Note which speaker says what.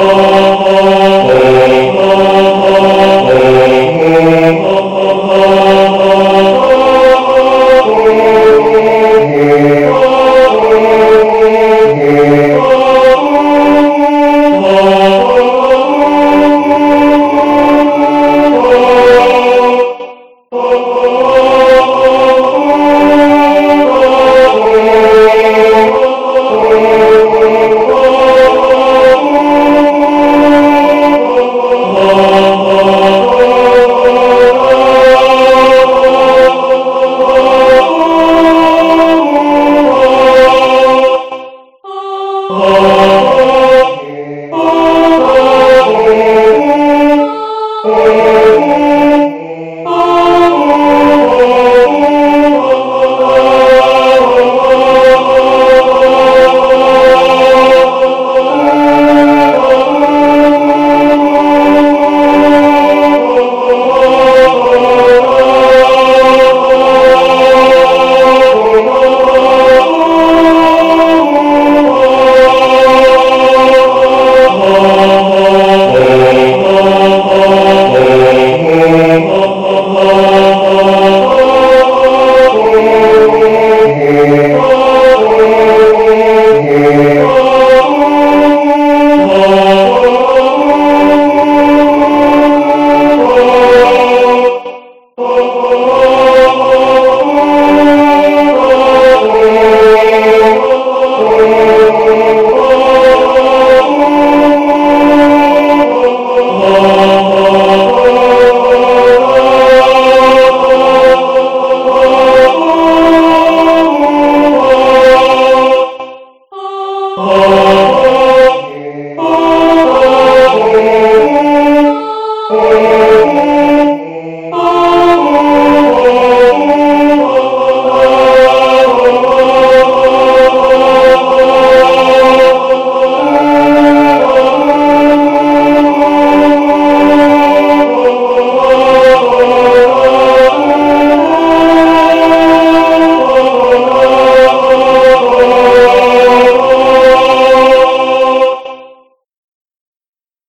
Speaker 1: Oh. Oh.